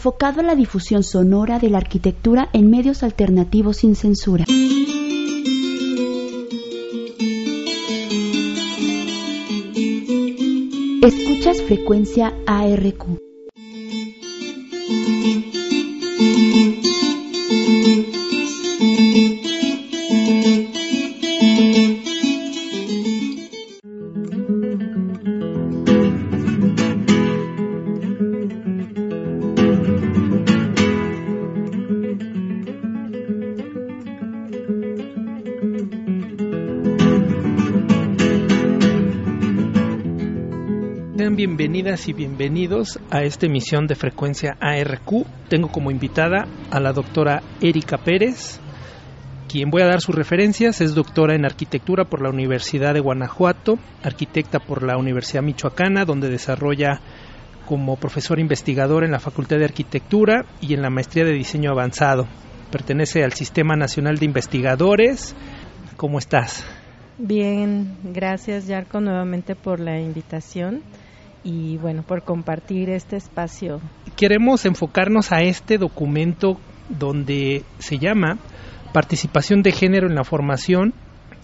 enfocado a la difusión sonora de la arquitectura en medios alternativos sin censura. Escuchas frecuencia ARQ. Y bienvenidos a esta emisión de frecuencia ARQ. Tengo como invitada a la doctora Erika Pérez, quien voy a dar sus referencias. Es doctora en arquitectura por la Universidad de Guanajuato, arquitecta por la Universidad Michoacana, donde desarrolla como profesor investigador en la Facultad de Arquitectura y en la Maestría de Diseño Avanzado. Pertenece al Sistema Nacional de Investigadores. ¿Cómo estás? Bien, gracias Yarko nuevamente por la invitación y bueno, por compartir este espacio. Queremos enfocarnos a este documento donde se llama Participación de Género en la Formación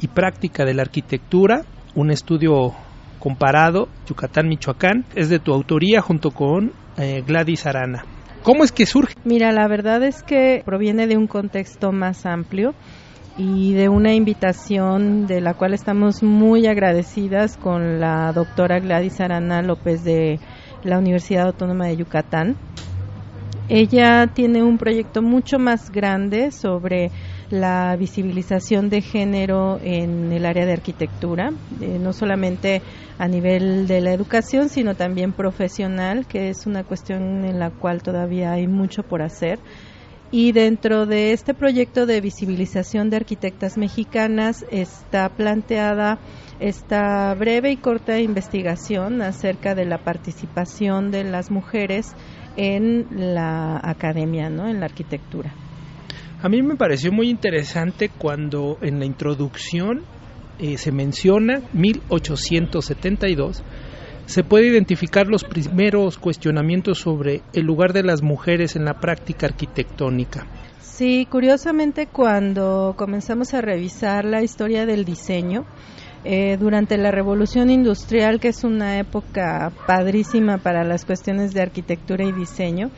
y Práctica de la Arquitectura, un estudio comparado, Yucatán, Michoacán, es de tu autoría junto con eh, Gladys Arana. ¿Cómo es que surge? Mira, la verdad es que proviene de un contexto más amplio y de una invitación de la cual estamos muy agradecidas con la doctora Gladys Arana López de la Universidad Autónoma de Yucatán. Ella tiene un proyecto mucho más grande sobre la visibilización de género en el área de arquitectura, eh, no solamente a nivel de la educación, sino también profesional, que es una cuestión en la cual todavía hay mucho por hacer. Y dentro de este proyecto de visibilización de arquitectas mexicanas está planteada esta breve y corta investigación acerca de la participación de las mujeres en la academia, ¿no? en la arquitectura. A mí me pareció muy interesante cuando en la introducción eh, se menciona 1872 se puede identificar los primeros cuestionamientos sobre el lugar de las mujeres en la práctica arquitectónica. Sí, curiosamente cuando comenzamos a revisar la historia del diseño, eh, durante la revolución industrial, que es una época padrísima para las cuestiones de arquitectura y diseño,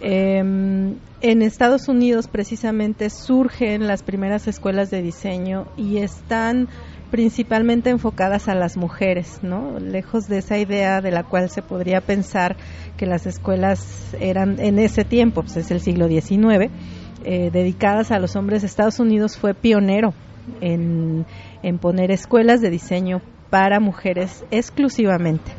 em, en Estados Unidos precisamente surgen las primeras escuelas de diseño y están principalmente enfocadas a las mujeres, ¿no? Lejos de esa idea de la cual se podría pensar que las escuelas eran en ese tiempo, pues es el siglo XIX, eh, dedicadas a los hombres. Estados Unidos fue pionero en, en poner escuelas de diseño para mujeres exclusivamente.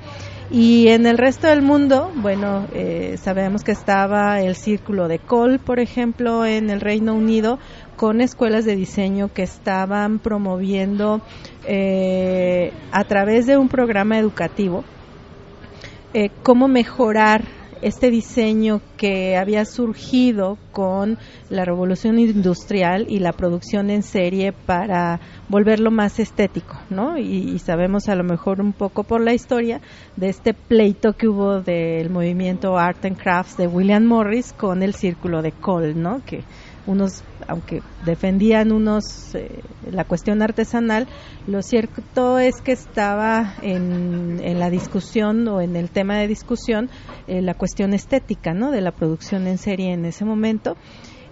Y en el resto del mundo, bueno, eh, sabemos que estaba el Círculo de Col, por ejemplo, en el Reino Unido, con escuelas de diseño que estaban promoviendo eh, a través de un programa educativo eh, cómo mejorar este diseño que había surgido con la revolución industrial y la producción en serie para volverlo más estético, ¿no? Y, sabemos a lo mejor un poco por la historia de este pleito que hubo del movimiento Art and Crafts de William Morris con el círculo de Cole, ¿no? Que unos, aunque defendían unos eh, la cuestión artesanal, lo cierto es que estaba en, en la discusión o en el tema de discusión eh, la cuestión estética, ¿no? De la producción en serie en ese momento.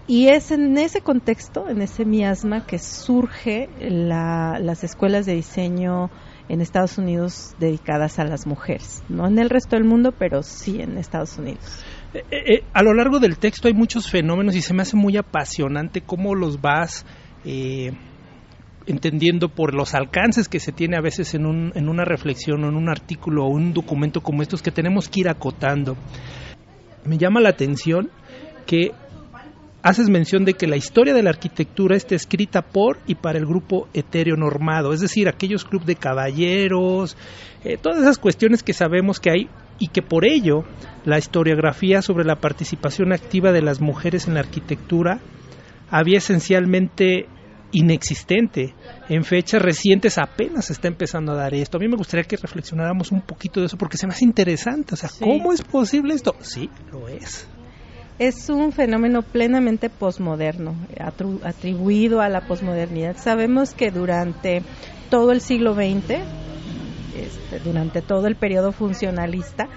Y es en ese contexto, en ese miasma, que surge la, las escuelas de diseño en Estados Unidos dedicadas a las mujeres. No en el resto del mundo, pero sí en Estados Unidos. Eh, eh, eh, a lo largo del texto hay muchos fenómenos y se me hace muy apasionante cómo los vas entendiendo por los alcances que se tiene a veces en, un, en una reflexión o en un artículo o un documento como estos que tenemos que ir acotando. Me llama la atención que haces mención de que la historia de la arquitectura está escrita por y para el grupo etéreo normado, es decir, aquellos clubes de caballeros, todas esas cuestiones que sabemos que hay y que por ello la historiografía sobre la participación activa de las mujeres en la arquitectura había esencialmente inexistente. En fechas recientes apenas se está empezando a dar esto. A mí me gustaría que reflexionáramos un poquito de eso porque se me hace interesante. O sea, ¿cómo es posible esto? Sí, lo es. es un fenómeno plenamente posmoderno, atribuido a la posmodernidad. Sabemos que durante todo el siglo XX, este, durante todo el periodo funcionalista,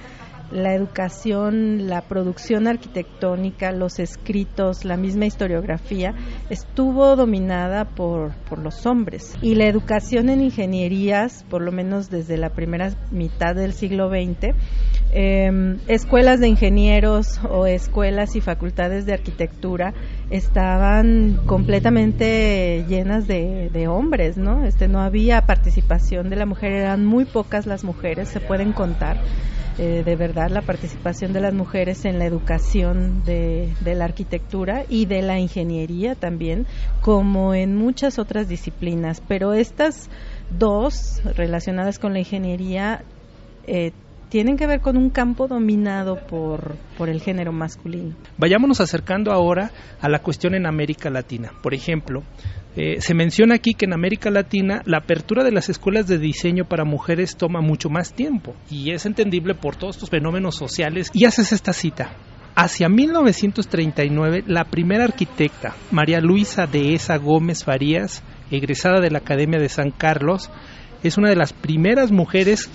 la educación, la producción arquitectónica, los escritos, la misma historiografía, estuvo dominada por, por los hombres. Y la educación en ingenierías, por lo menos desde la primera mitad del siglo XX, em, escuelas de ingenieros o escuelas y facultades de arquitectura estaban completamente llenas de, de, hombres, ¿no? Este, no había participación de la mujer, eran muy pocas las mujeres, se pueden contar. Eh, de verdad la participación de las mujeres en la educación de, la arquitectura y de la ingeniería también, como en muchas otras disciplinas. Pero estas dos relacionadas con la ingeniería eh, tienen que ver con un campo dominado por, por el género masculino. Vayámonos acercando ahora a la cuestión en América Latina. Por ejemplo, eh, se menciona aquí que en América Latina la apertura de las escuelas de diseño para mujeres toma mucho más tiempo y es entendible por todos estos fenómenos sociales. Y haces esta cita. Hacia 1939, la primera arquitecta, María Luisa Dehesa Gómez Farías, egresada de la Academia de San Carlos, es una de las primeras mujeres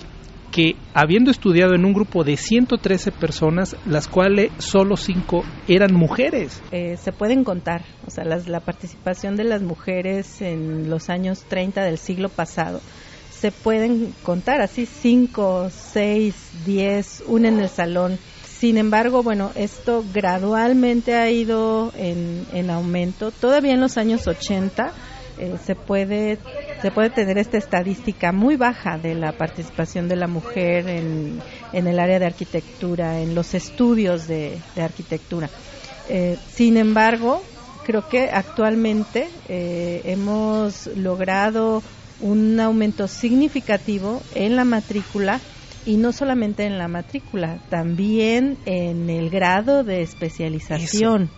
que habiendo estudiado en un grupo de 113 personas, las cuales solo 5 eran mujeres. Eh, se pueden contar, o sea, la participación de las mujeres en los años 30 del siglo pasado se pueden contar así 5, 6, 10, una en el salón. Sin embargo, bueno, esto gradualmente ha ido en, en aumento. Todavía en los años 80 eh, se puede se puede tener esta estadística muy baja de la participación de la mujer en, en el área de arquitectura, en los estudios de, arquitectura. Eh, sin embargo, creo que actualmente eh, hemos logrado un aumento significativo en la matrícula y no solamente en la matrícula, también en el grado de especialización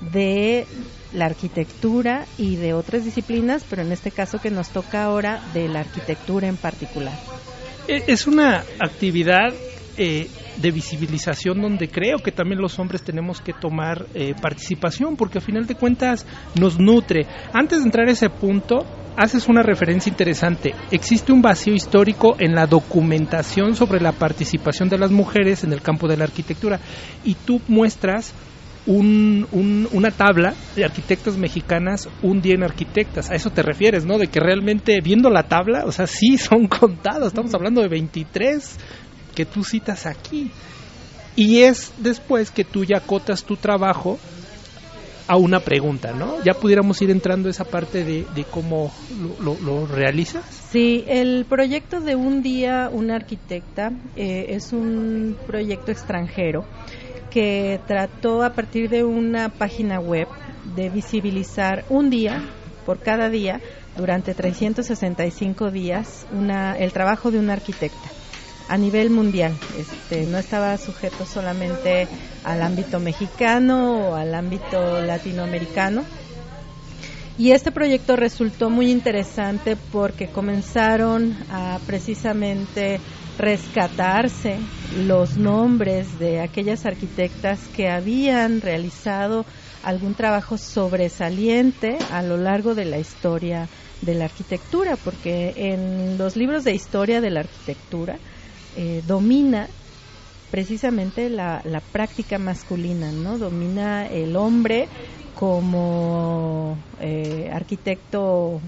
de la arquitectura y de otras disciplinas, pero en este caso que nos toca ahora de la arquitectura en particular. E, es una actividad eh, de visibilización donde creo que también los hombres tenemos que tomar eh, participación porque a final de cuentas nos nutre. Antes de entrar a ese punto, haces una referencia interesante. Existe un vacío histórico en la documentación sobre la participación de las mujeres en el campo de la arquitectura y tú muestras un, una tabla de arquitectas mexicanas, un día en arquitectas. A eso te refieres, ¿no? De que realmente viendo la tabla, o sea, sí son contadas. Estamos hablando de 23 que tú citas aquí. Y es después que tú ya cotas tu trabajo a una pregunta, ¿no? Ya pudiéramos ir entrando a esa parte de, cómo lo, lo, realizas. Sí, el proyecto de Un Día, una arquitecta, eh, es un proyecto extranjero que trató a partir de una página web de visibilizar un día por cada día durante 365 días el trabajo de un arquitecta a nivel mundial. Este, no estaba sujeto solamente al ámbito mexicano o al ámbito latinoamericano. Y este proyecto resultó muy interesante porque comenzaron a precisamente rescatarse los nombres de aquellas arquitectas que habían realizado algún trabajo sobresaliente a lo largo de la historia de la arquitectura, porque en los libros de historia de la arquitectura eh, domina precisamente la, la, práctica masculina, ¿no? Domina el hombre como eh, arquitecto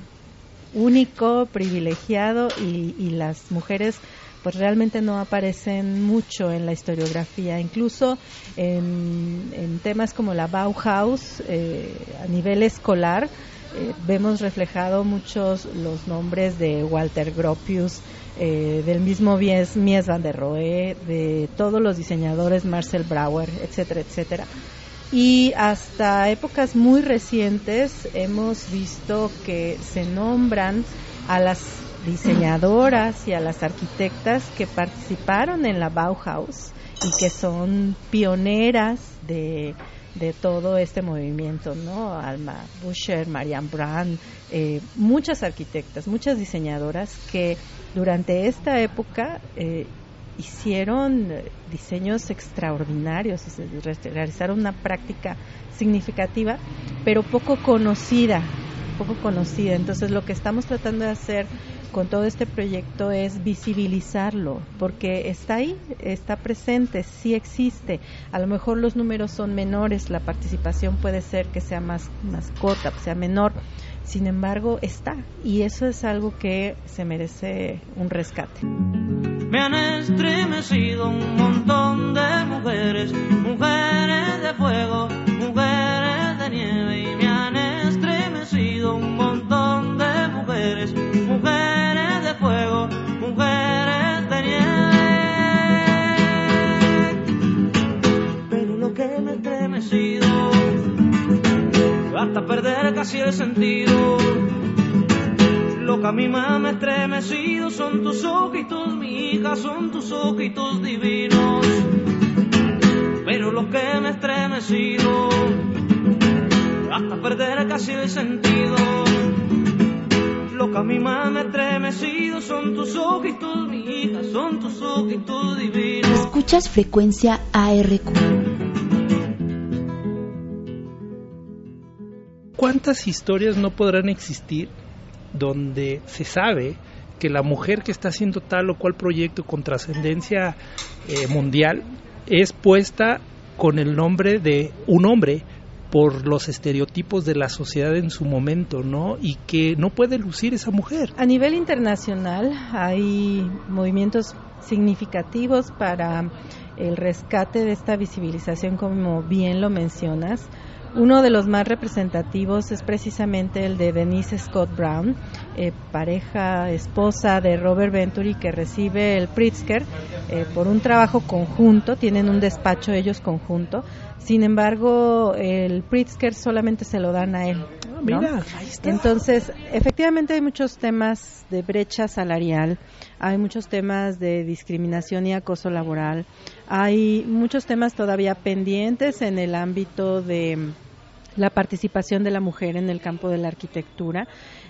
único, privilegiado y, y las mujeres pues realmente no aparecen mucho en la historiografía. Incluso en, temas como la Bauhaus, eh, a nivel escolar, eh, vemos reflejado muchos los nombres de Walter Gropius, eh, del mismo Mies, Mies van der Rohe, de todos los diseñadores Marcel Brauer, etcétera, etcétera. Y hasta épocas muy recientes hemos visto que se nombran a las diseñadoras y a las arquitectas que participaron en la Bauhaus y que son pioneras de, de todo este movimiento, ¿no? Alma Buscher, Marianne Brand, eh, muchas arquitectas, muchas diseñadoras que durante esta época eh, hicieron diseños extraordinarios, realizaron una práctica significativa, pero poco conocida, poco conocida. Entonces lo que estamos tratando de hacer con todo este proyecto es visibilizarlo, porque está ahí, está presente, sí existe. A lo mejor los números son menores, la participación puede ser que sea más, más sea menor. Sin embargo, está, y eso es algo que se merece un rescate. Me han estremecido un montón de mujeres, mujeres de fuego, mujeres de nieve, mujeres, mujeres de fuego, mujeres de nieve. Pero lo que me ha estremecido, hasta perder casi el sentido lo que a mí me ha estremecido son tus ojitos, mi hija, son tus ojitos divinos. Pero lo que me ha estremecido, hasta perder casi el sentido. Lo que a mí más me ha estremecido son tus ojitos, mi hija, son tus ojitos divinos. Escuchas frecuencia ARQ. ¿Cuántas historias no podrán existir donde se sabe que la mujer que está haciendo tal o cual proyecto con trascendencia eh, mundial es puesta con el nombre de un hombre por los estereotipos de la sociedad en su momento, ¿no? Y que no puede lucir esa mujer. A nivel internacional hay movimientos significativos para el rescate de esta visibilización, como bien lo mencionas. Uno de los más representativos es precisamente el de Denise Scott Brown, eh, pareja, esposa de Robert Venturi, que recibe el Pritzker eh, por un trabajo conjunto, tienen un despacho ellos conjunto. Sin embargo, el Pritzker solamente se lo dan a él. Mira, Entonces, efectivamente hay muchos temas de brecha salarial, hay muchos temas de discriminación y acoso laboral, hay muchos temas todavía pendientes en el ámbito de la participación de la mujer en el campo de la arquitectura.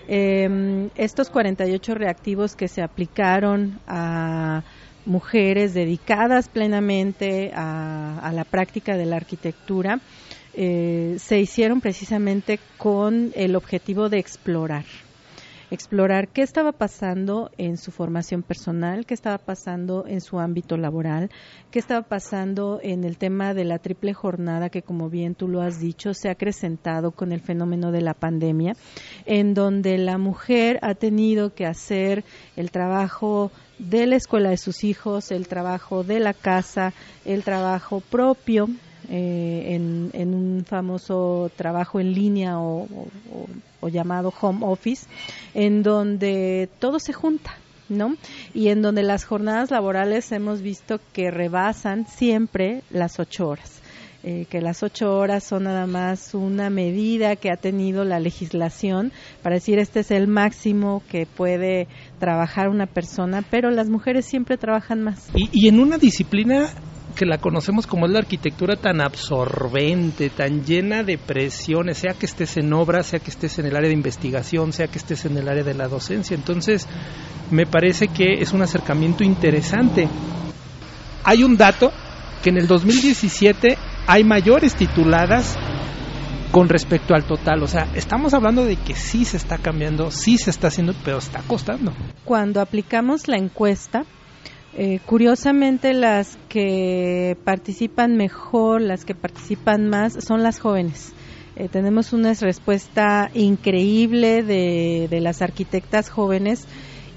Eh, estos 48 reactivos que se aplicaron a mujeres dedicadas plenamente a, a la práctica de la arquitectura eh, se hicieron precisamente con el objetivo de explorar. Explorar qué estaba pasando en su formación personal, qué estaba pasando en su ámbito laboral, qué estaba pasando en el tema de la triple jornada que, como bien tú lo has dicho, se ha acrecentado con el fenómeno de la pandemia, en donde la mujer ha tenido que hacer el trabajo de la escuela de sus hijos, el trabajo de la casa, el trabajo propio eh, en, un famoso trabajo en línea o, llamado home office, en donde todo se junta. ¿no? Y en donde las jornadas laborales hemos visto que rebasan siempre las ocho horas. Eh, que las ocho horas son nada más una medida que ha tenido la legislación para decir este es el máximo que puede trabajar una persona, pero las mujeres siempre trabajan más. Y, y en una disciplina que la conocemos como es la arquitectura tan absorbente, tan llena de presiones, sea que estés en obra, sea que estés en el área de investigación, sea que estés en el área de la docencia. Entonces, me parece que es un acercamiento interesante. Hay un dato que en el 2017 hay mayores tituladas con respecto al total. O sea, estamos hablando de que sí se está cambiando, sí se está haciendo, pero está costando. Cuando aplicamos la encuesta, eh, curiosamente, las que participan mejor, las que participan más, son las jóvenes. Eh, tenemos una respuesta increíble de, de las arquitectas jóvenes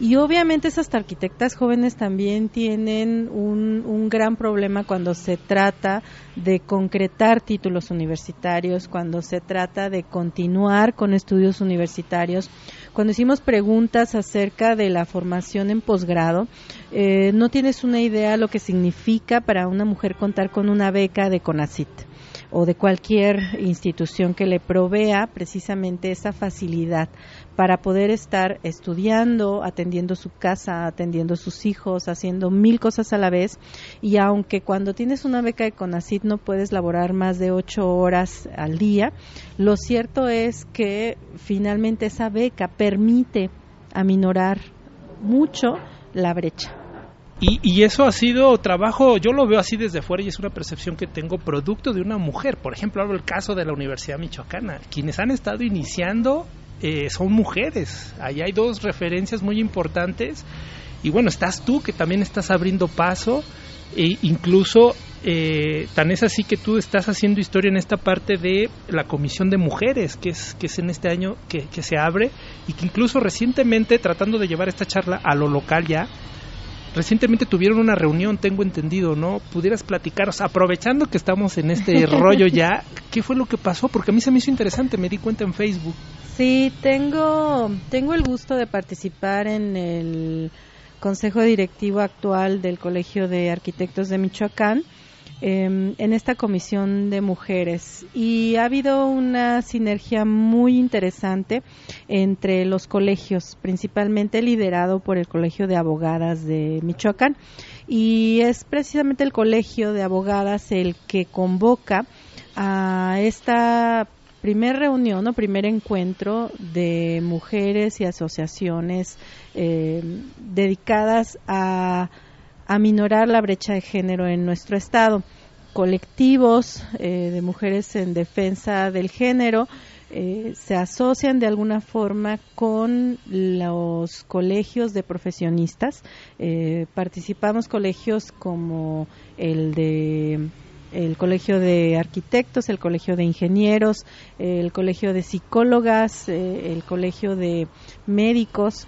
y obviamente esas arquitectas jóvenes también tienen un, gran problema cuando se trata de concretar títulos universitarios, cuando se trata de continuar con estudios universitarios. Cuando hicimos preguntas acerca de la formación en posgrado, eh, no tienes una idea lo que significa para una mujer contar con una beca de CONACIT o de cualquier institución que le provea precisamente esa facilidad para poder estar estudiando, atendiendo su casa, atendiendo sus hijos, haciendo mil cosas a la vez. Y aunque cuando tienes una beca de CONACIT no puedes laborar más de ocho horas al día, lo cierto es que finalmente esa beca permite aminorar mucho la brecha. Y, y, eso ha sido trabajo, yo lo veo así desde fuera y es una percepción que tengo producto de una mujer. Por ejemplo, hablo el caso de la Universidad Michoacana. Quienes han estado iniciando eh, son mujeres. Ahí hay dos referencias muy importantes. Y bueno, estás tú que también estás abriendo paso. E incluso eh, tan es así que tú estás haciendo historia en esta parte de la comisión de mujeres que es que es en este año que, que se abre y que incluso recientemente tratando de llevar esta charla a lo local ya recientemente tuvieron una reunión, tengo entendido, ¿no? Pudieras platicaros, aprovechando que estamos en este rollo ya, ¿qué fue lo que pasó? Porque a mí se me hizo interesante, me di cuenta en Facebook. Sí, tengo, tengo el gusto de participar en el Consejo Directivo actual del Colegio de Arquitectos de Michoacán Em, en esta comisión de mujeres. Y ha habido una sinergia muy interesante entre los colegios, principalmente liderado por el Colegio de Abogadas de Michoacán. Y es precisamente el Colegio de Abogadas el que convoca a esta primer reunión o primer encuentro de mujeres y asociaciones em, dedicadas a aminorar la brecha de género en nuestro estado. Colectivos eh, de mujeres en defensa del género eh, se asocian de alguna forma con los colegios de profesionistas. Eh, participamos colegios como el de el Colegio de Arquitectos, el Colegio de Ingenieros, el Colegio de Psicólogas, el Colegio de Médicos,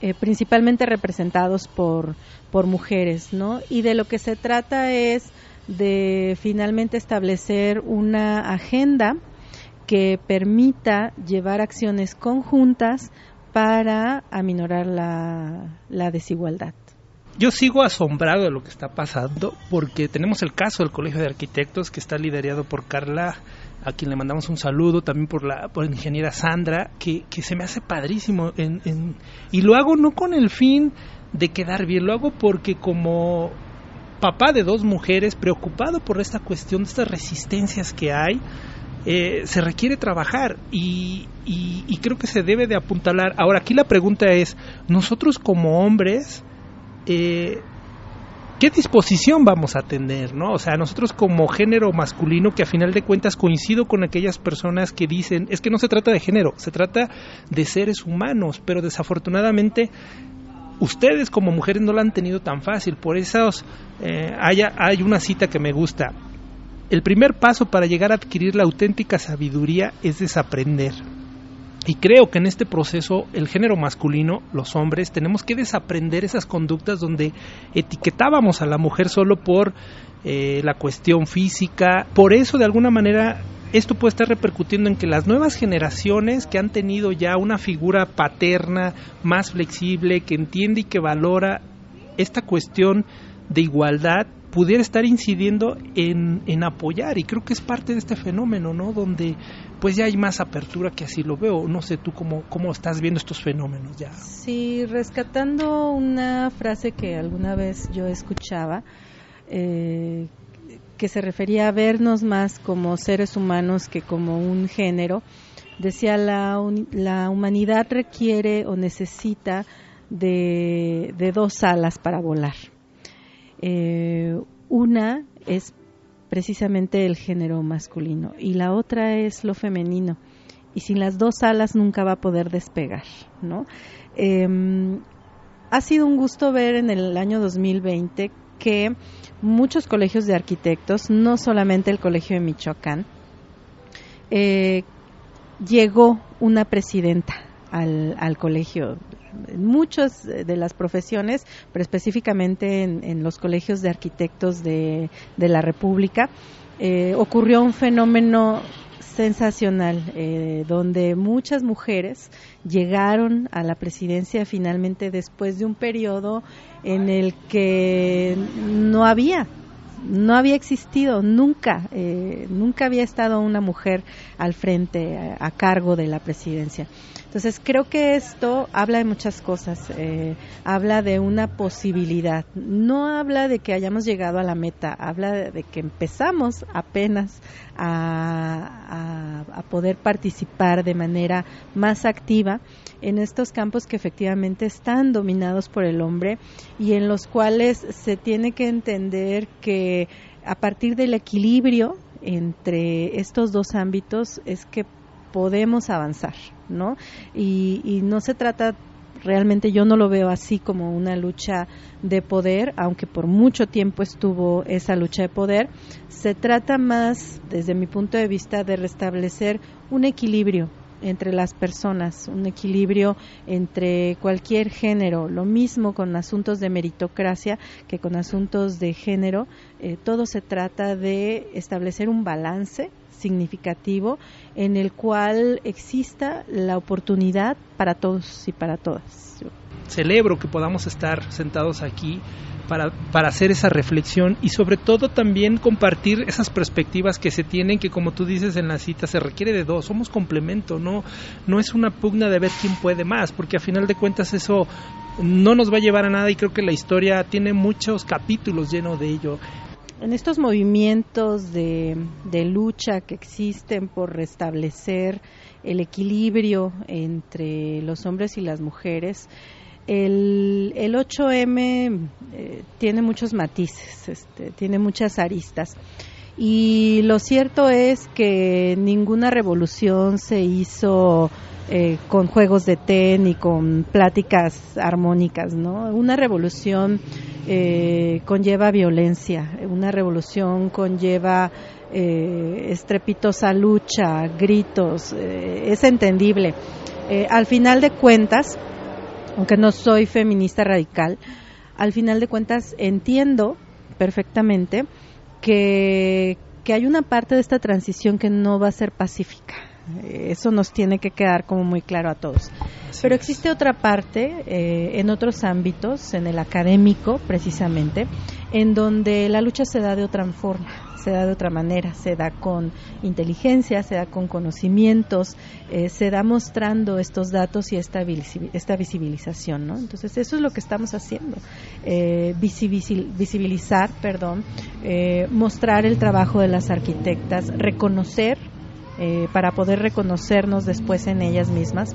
eh, principalmente representados por, por mujeres, ¿no? Y de lo que se trata es de finalmente establecer una agenda que permita llevar acciones conjuntas para aminorar la, la desigualdad. Yo sigo asombrado de lo que está pasando porque tenemos el caso del Colegio de Arquitectos que está liderado por Carla a quien le mandamos un saludo, también por la, por ingeniera Sandra, que, que se me hace padrísimo. En, y lo hago no con el fin de quedar bien, lo hago porque como papá de dos mujeres, preocupado por esta cuestión, de estas resistencias que hay, eh, se requiere trabajar y, y, creo que se debe de apuntalar. Ahora, aquí la pregunta es, nosotros como hombres, eh, qué disposición vamos a tener, ¿no? O sea, nosotros como género masculino, que a final de cuentas coincido con aquellas personas que dicen, es que no se trata de género, se trata de seres humanos, pero desafortunadamente ustedes como mujeres no lo han tenido tan fácil, por eso eh, hay una cita que me gusta. El primer paso para llegar a adquirir la auténtica sabiduría es desaprender. Y creo que en este proceso el género masculino, los hombres, tenemos que desaprender esas conductas donde etiquetábamos a la mujer solo por eh, la cuestión física. Por eso, de alguna manera, esto puede estar repercutiendo en que las nuevas generaciones que han tenido ya una figura paterna más flexible, que entiende y que valora esta cuestión de igualdad, pudiera estar incidiendo en, en, apoyar y creo que es parte de este fenómeno, ¿no? Donde pues ya hay más apertura que así lo veo. No sé tú cómo, cómo estás viendo estos fenómenos ya. Sí, rescatando una frase que alguna vez yo escuchaba, eh, que se refería a vernos más como seres humanos que como un género, decía la, la humanidad requiere o necesita de, de dos alas para volar eh, una es precisamente el género masculino y la otra es lo femenino. Y sin las dos alas nunca va a poder despegar, ¿no? Em, ha sido un gusto ver en el año 2020 que muchos colegios de arquitectos, no solamente el Colegio de Michoacán, eh, llegó una presidenta al, al colegio. Muchas de las profesiones, pero específicamente en, los colegios de arquitectos de, la República, eh, ocurrió un fenómeno sensacional, eh, donde muchas mujeres llegaron a la presidencia finalmente después de un periodo en el que no había no había existido nunca, eh, nunca había estado una mujer al frente, a, cargo de la presidencia. Entonces creo que esto habla de muchas cosas, eh, habla de una posibilidad, no habla de que hayamos llegado a la meta, habla de, que empezamos apenas a, a, poder participar de manera más activa en estos campos que efectivamente están dominados por el hombre y en los cuales se tiene que entender que a partir del equilibrio entre estos dos ámbitos es que podemos avanzar, ¿no? Y, y no se trata realmente yo no lo veo así como una lucha de poder, aunque por mucho tiempo estuvo esa lucha de poder. Se trata más, desde mi punto de vista, de restablecer un equilibrio entre las personas, un equilibrio entre cualquier género, lo mismo con asuntos de meritocracia que con asuntos de género, eh, todo se trata de establecer un balance significativo en el cual exista la oportunidad para todos y para todas. Celebro que podamos estar sentados aquí para, para, hacer esa reflexión y sobre todo también compartir esas perspectivas que se tienen que como tú dices en la cita se requiere de dos, somos complemento, no, no es una pugna de ver quién puede más, porque a final de cuentas eso no nos va a llevar a nada y creo que la historia tiene muchos capítulos llenos de ello. En estos movimientos de, lucha que existen por restablecer el equilibrio entre los hombres y las mujeres, el, 8M eh, tiene muchos matices, este, tiene muchas aristas. Y lo cierto es que ninguna revolución se hizo eh, con juegos de té ni con pláticas armónicas, ¿no? Una revolución eh, conlleva violencia, una revolución conlleva eh, estrepitosa lucha, gritos, es entendible. al final de cuentas, aunque no soy feminista radical, al final de cuentas entiendo perfectamente que, que hay una parte de esta transición que no va a ser pacífica eso nos tiene que quedar como muy claro a todos. Pero existe otra parte, eh, en otros ámbitos, en el académico precisamente, en donde la lucha se da de otra forma, se da de otra manera, se da con inteligencia, se da con conocimientos, eh, se da mostrando estos datos y esta, esta visibilización, ¿no? Entonces eso es lo que estamos haciendo, eh, visibilizar, perdón, mostrar el trabajo de las arquitectas, reconocer eh, para poder reconocernos después en ellas mismas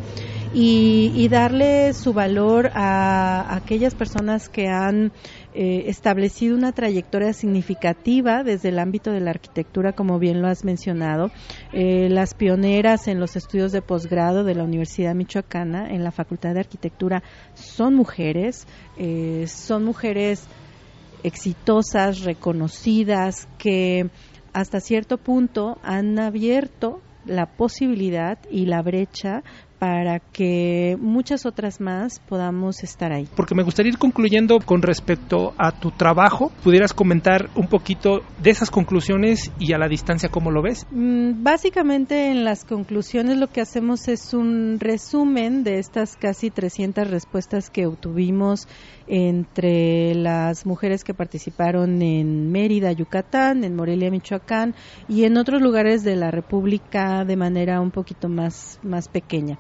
y, darle su valor a, aquellas personas que han eh, establecido una trayectoria significativa desde el ámbito de la arquitectura, como bien lo has mencionado, eh, las pioneras en los estudios de posgrado de la Universidad Michoacana en la Facultad de Arquitectura son mujeres, son mujeres exitosas, reconocidas, que hasta cierto punto han abierto la posibilidad y la brecha para que muchas otras más podamos estar ahí. Porque me gustaría ir concluyendo con respecto a tu trabajo. ¿Pudieras comentar un poquito de esas conclusiones y a la distancia cómo lo ves? Mm, básicamente en las conclusiones lo que hacemos es un resumen de estas casi 300 respuestas que obtuvimos entre las mujeres que participaron en Mérida, Yucatán, en Morelia, Michoacán y en otros lugares de la República de manera un poquito más, más pequeña.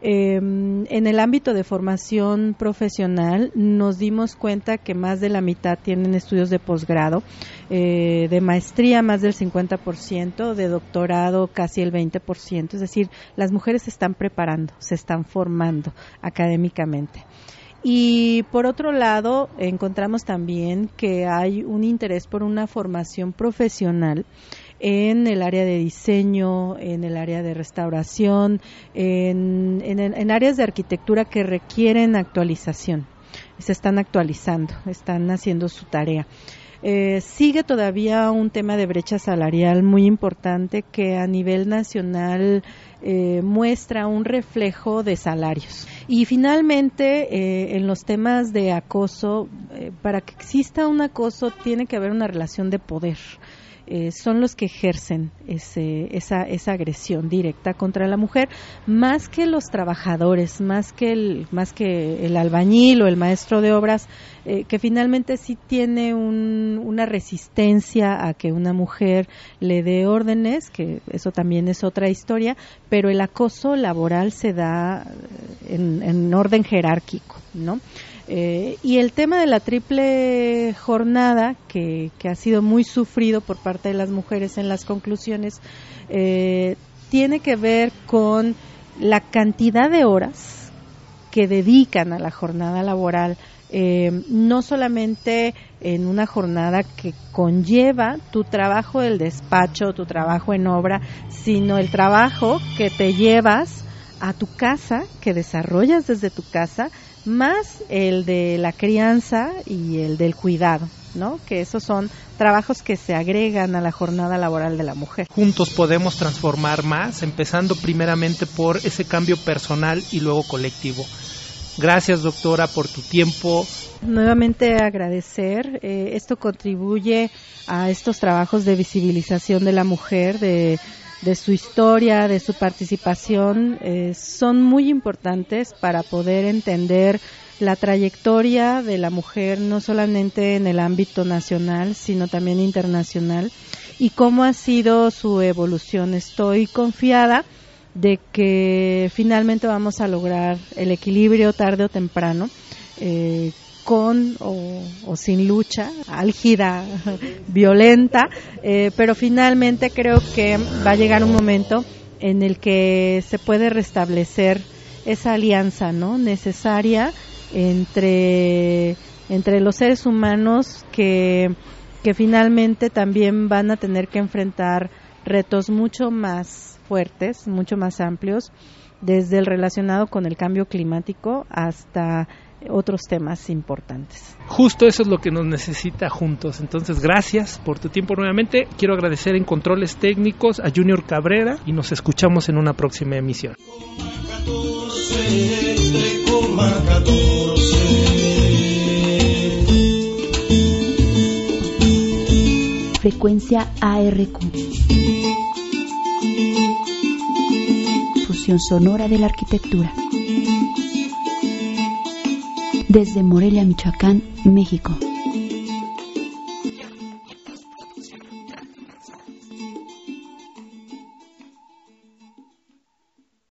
Em, en el ámbito de formación profesional nos dimos cuenta que más de la mitad tienen estudios de posgrado, eh, de maestría más del 50%, de doctorado casi el 20%, es decir, las mujeres se están preparando, se están formando académicamente. Y por otro lado, encontramos también que hay un interés por una formación profesional en el área de diseño, en el área de restauración, en, áreas de arquitectura que requieren actualización. Se están actualizando, están haciendo su tarea. Eh, sigue todavía un tema de brecha salarial muy importante que a nivel nacional eh, muestra un reflejo de salarios. Y finalmente, eh, en los temas de acoso, para que exista un acoso tiene que haber una relación de poder. Eh, son los que ejercen esa, esa agresión directa contra la mujer, más que los trabajadores, más que el, más que el albañil o el maestro de obras, eh, que finalmente sí tiene una resistencia a que una mujer le dé órdenes, que eso también es otra historia, pero el acoso laboral se da en, en orden jerárquico, ¿no? Eh, y el tema de la triple jornada, que, ha sido muy sufrido por parte de las mujeres en las conclusiones, eh, tiene que ver con la cantidad de horas que dedican a la jornada laboral, eh, no solamente en una jornada que conlleva tu trabajo del despacho, tu trabajo en obra, sino el trabajo que te llevas a tu casa, que desarrollas desde tu casa, más el de la crianza y el del cuidado, ¿no? Que esos son trabajos que se agregan a la jornada laboral de la mujer. Juntos podemos transformar más, empezando primeramente por ese cambio personal y luego colectivo. Gracias, doctora, por tu tiempo. Nuevamente agradecer. Eh, esto contribuye a estos trabajos de visibilización de la mujer, de, su historia, de su participación. Eh, son muy importantes para poder entender la trayectoria de la mujer, no solamente en el ámbito nacional, sino también internacional, y cómo ha sido su evolución. Estoy confiada de que finalmente vamos a lograr el equilibrio tarde o temprano, eh, con o, sin lucha, álgida, violenta, eh, pero finalmente creo que va a llegar un momento en el que se puede restablecer esa alianza no necesaria entre entre los seres humanos que que finalmente también van a tener que enfrentar retos mucho más fuertes, mucho más amplios, desde el relacionado con el cambio climático hasta otros temas importantes. Justo eso es lo que nos necesita juntos. Entonces, gracias por tu tiempo nuevamente. Quiero agradecer en controles técnicos a Junior Cabrera y nos escuchamos en una próxima emisión. Frecuencia ARQ. sonora de la arquitectura. Desde Morelia, Michoacán, México.